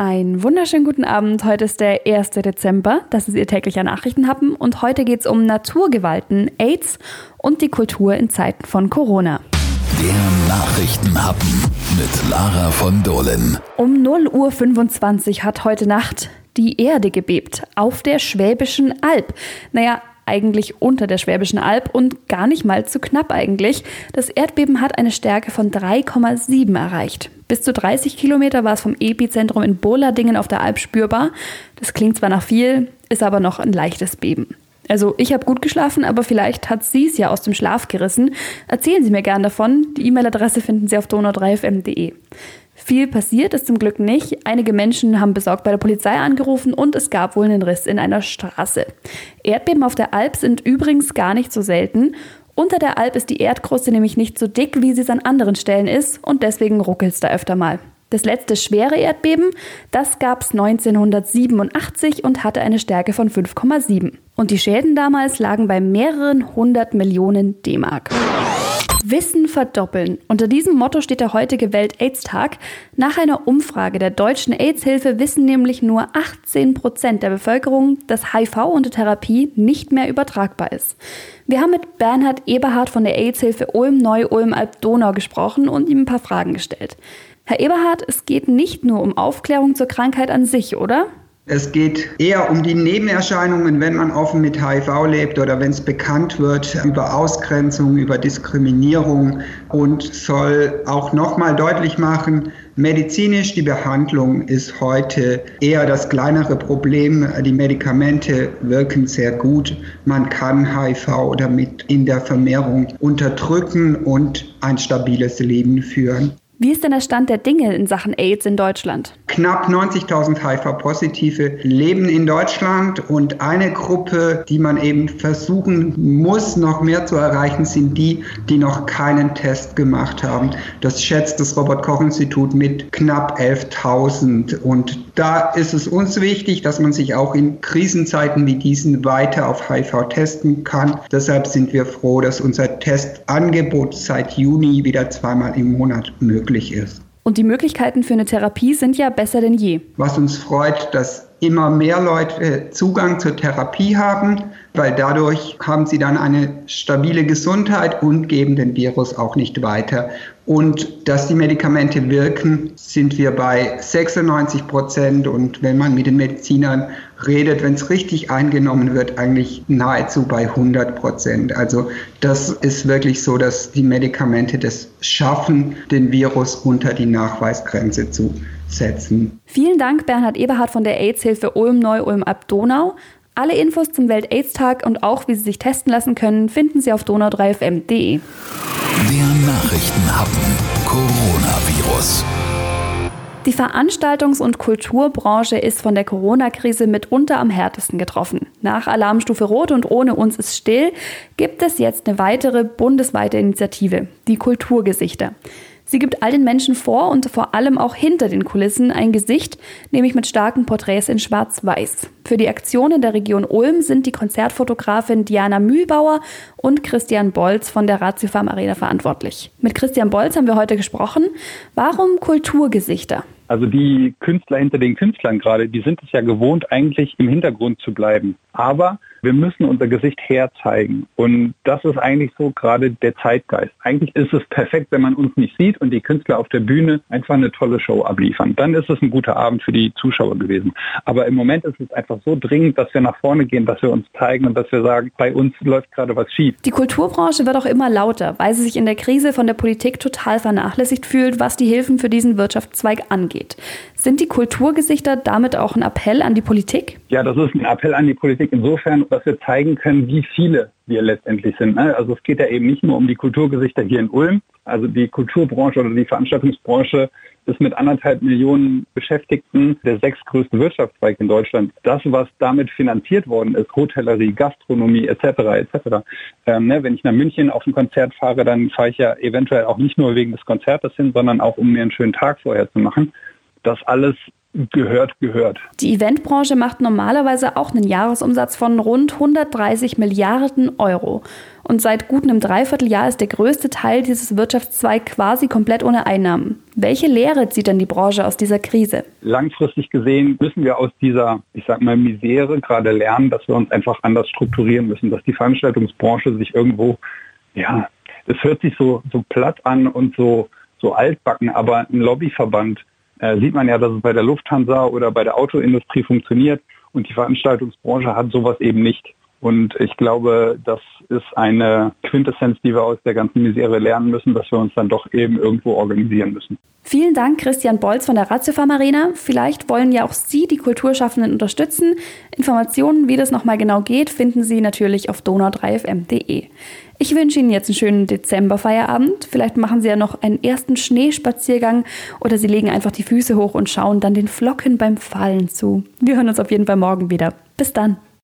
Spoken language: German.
Einen wunderschönen guten Abend. Heute ist der 1. Dezember. Das ist Ihr täglicher Nachrichtenhappen. Und heute geht es um Naturgewalten, AIDS und die Kultur in Zeiten von Corona. Der Nachrichtenhappen mit Lara von Dohlen. Um 0 Uhr 25 hat heute Nacht die Erde gebebt. Auf der Schwäbischen Alb. Naja, eigentlich unter der Schwäbischen Alb und gar nicht mal zu knapp eigentlich. Das Erdbeben hat eine Stärke von 3,7 erreicht. Bis zu 30 Kilometer war es vom Epizentrum in Boladingen auf der Alp spürbar. Das klingt zwar nach viel, ist aber noch ein leichtes Beben. Also ich habe gut geschlafen, aber vielleicht hat sie es ja aus dem Schlaf gerissen. Erzählen Sie mir gern davon. Die E-Mail-Adresse finden Sie auf donau3fm.de. Viel passiert ist zum Glück nicht. Einige Menschen haben besorgt bei der Polizei angerufen und es gab wohl einen Riss in einer Straße. Erdbeben auf der Alp sind übrigens gar nicht so selten. Unter der Alp ist die Erdkruste nämlich nicht so dick, wie sie es an anderen Stellen ist und deswegen ruckelt es da öfter mal. Das letzte schwere Erdbeben, das gab es 1987 und hatte eine Stärke von 5,7. Und die Schäden damals lagen bei mehreren hundert Millionen D-Mark. Wissen verdoppeln. Unter diesem Motto steht der heutige Welt-AIDS-Tag. Nach einer Umfrage der deutschen AIDS-Hilfe wissen nämlich nur 18 Prozent der Bevölkerung, dass HIV unter Therapie nicht mehr übertragbar ist. Wir haben mit Bernhard Eberhard von der AIDS-Hilfe Ulm-Neu-Ulm-Alb-Donau gesprochen und ihm ein paar Fragen gestellt. Herr Eberhard, es geht nicht nur um Aufklärung zur Krankheit an sich, oder? Es geht eher um die Nebenerscheinungen, wenn man offen mit HIV lebt oder wenn es bekannt wird über Ausgrenzung, über Diskriminierung und soll auch nochmal deutlich machen, medizinisch die Behandlung ist heute eher das kleinere Problem. Die Medikamente wirken sehr gut. Man kann HIV damit in der Vermehrung unterdrücken und ein stabiles Leben führen. Wie ist denn der Stand der Dinge in Sachen AIDS in Deutschland? Knapp 90.000 HIV-Positive leben in Deutschland und eine Gruppe, die man eben versuchen muss, noch mehr zu erreichen, sind die, die noch keinen Test gemacht haben. Das schätzt das Robert-Koch-Institut mit knapp 11.000. Und da ist es uns wichtig, dass man sich auch in Krisenzeiten wie diesen weiter auf HIV testen kann. Deshalb sind wir froh, dass unser Testangebot seit Juni wieder zweimal im Monat möglich ist möglich ist. Und die Möglichkeiten für eine Therapie sind ja besser denn je. Was uns freut, dass immer mehr Leute Zugang zur Therapie haben, weil dadurch haben sie dann eine stabile Gesundheit und geben den Virus auch nicht weiter. Und dass die Medikamente wirken, sind wir bei 96 Prozent. Und wenn man mit den Medizinern redet, wenn es richtig eingenommen wird, eigentlich nahezu bei 100 Prozent. Also das ist wirklich so, dass die Medikamente das schaffen, den Virus unter die Nachweisgrenze zu setzen. Vielen Dank, Bernhard Eberhard von der AIDS-Hilfe Ulm-Neu-Ulm-Ab-Donau. Alle Infos zum Welt-AIDS-Tag und auch, wie Sie sich testen lassen können, finden Sie auf donau3fm.de. Der Nachrichtenhappen Coronavirus. Die Veranstaltungs- und Kulturbranche ist von der Corona-Krise mitunter am härtesten getroffen. Nach Alarmstufe Rot und ohne uns ist still gibt es jetzt eine weitere bundesweite Initiative, die Kulturgesichter. Sie gibt all den Menschen vor und vor allem auch hinter den Kulissen ein Gesicht, nämlich mit starken Porträts in Schwarz-Weiß. Für die Aktionen der Region Ulm sind die Konzertfotografin Diana Mühlbauer und Christian Bolz von der Ratio Farm Arena verantwortlich. Mit Christian Bolz haben wir heute gesprochen. Warum Kulturgesichter? Also die Künstler hinter den Künstlern gerade, die sind es ja gewohnt, eigentlich im Hintergrund zu bleiben. Aber wir müssen unser Gesicht herzeigen. Und das ist eigentlich so gerade der Zeitgeist. Eigentlich ist es perfekt, wenn man uns nicht sieht und die Künstler auf der Bühne einfach eine tolle Show abliefern. Dann ist es ein guter Abend für die Zuschauer gewesen. Aber im Moment ist es einfach so dringend, dass wir nach vorne gehen, dass wir uns zeigen und dass wir sagen, bei uns läuft gerade was schief. Die Kulturbranche wird auch immer lauter, weil sie sich in der Krise von der Politik total vernachlässigt fühlt, was die Hilfen für diesen Wirtschaftszweig angeht. Sind die Kulturgesichter damit auch ein Appell an die Politik? Ja, das ist ein Appell an die Politik insofern, dass wir zeigen können, wie viele wir letztendlich sind. Ne? Also es geht ja eben nicht nur um die Kulturgesichter hier in Ulm. Also die Kulturbranche oder die Veranstaltungsbranche ist mit anderthalb Millionen Beschäftigten der sechstgrößte Wirtschaftszweig in Deutschland. Das, was damit finanziert worden ist, Hotellerie, Gastronomie etc. etc. Ähm, ne, wenn ich nach München auf ein Konzert fahre, dann fahre ich ja eventuell auch nicht nur wegen des Konzertes hin, sondern auch um mir einen schönen Tag vorher zu machen. Das alles gehört, gehört. Die Eventbranche macht normalerweise auch einen Jahresumsatz von rund 130 Milliarden Euro. Und seit gut einem Dreivierteljahr ist der größte Teil dieses Wirtschaftszweig quasi komplett ohne Einnahmen. Welche Lehre zieht denn die Branche aus dieser Krise? Langfristig gesehen müssen wir aus dieser, ich sag mal, Misere gerade lernen, dass wir uns einfach anders strukturieren müssen, dass die Veranstaltungsbranche sich irgendwo, ja, es hört sich so, so platt an und so, so altbacken, aber ein Lobbyverband äh, sieht man ja, dass es bei der Lufthansa oder bei der Autoindustrie funktioniert und die Veranstaltungsbranche hat sowas eben nicht. Und ich glaube, das ist eine Quintessenz, die wir aus der ganzen Misere lernen müssen, dass wir uns dann doch eben irgendwo organisieren müssen. Vielen Dank, Christian Bolz von der Ratiofarm Arena. Vielleicht wollen ja auch Sie die Kulturschaffenden unterstützen. Informationen, wie das nochmal genau geht, finden Sie natürlich auf donau3fm.de. Ich wünsche Ihnen jetzt einen schönen Dezemberfeierabend. Vielleicht machen Sie ja noch einen ersten Schneespaziergang oder Sie legen einfach die Füße hoch und schauen dann den Flocken beim Fallen zu. Wir hören uns auf jeden Fall morgen wieder. Bis dann.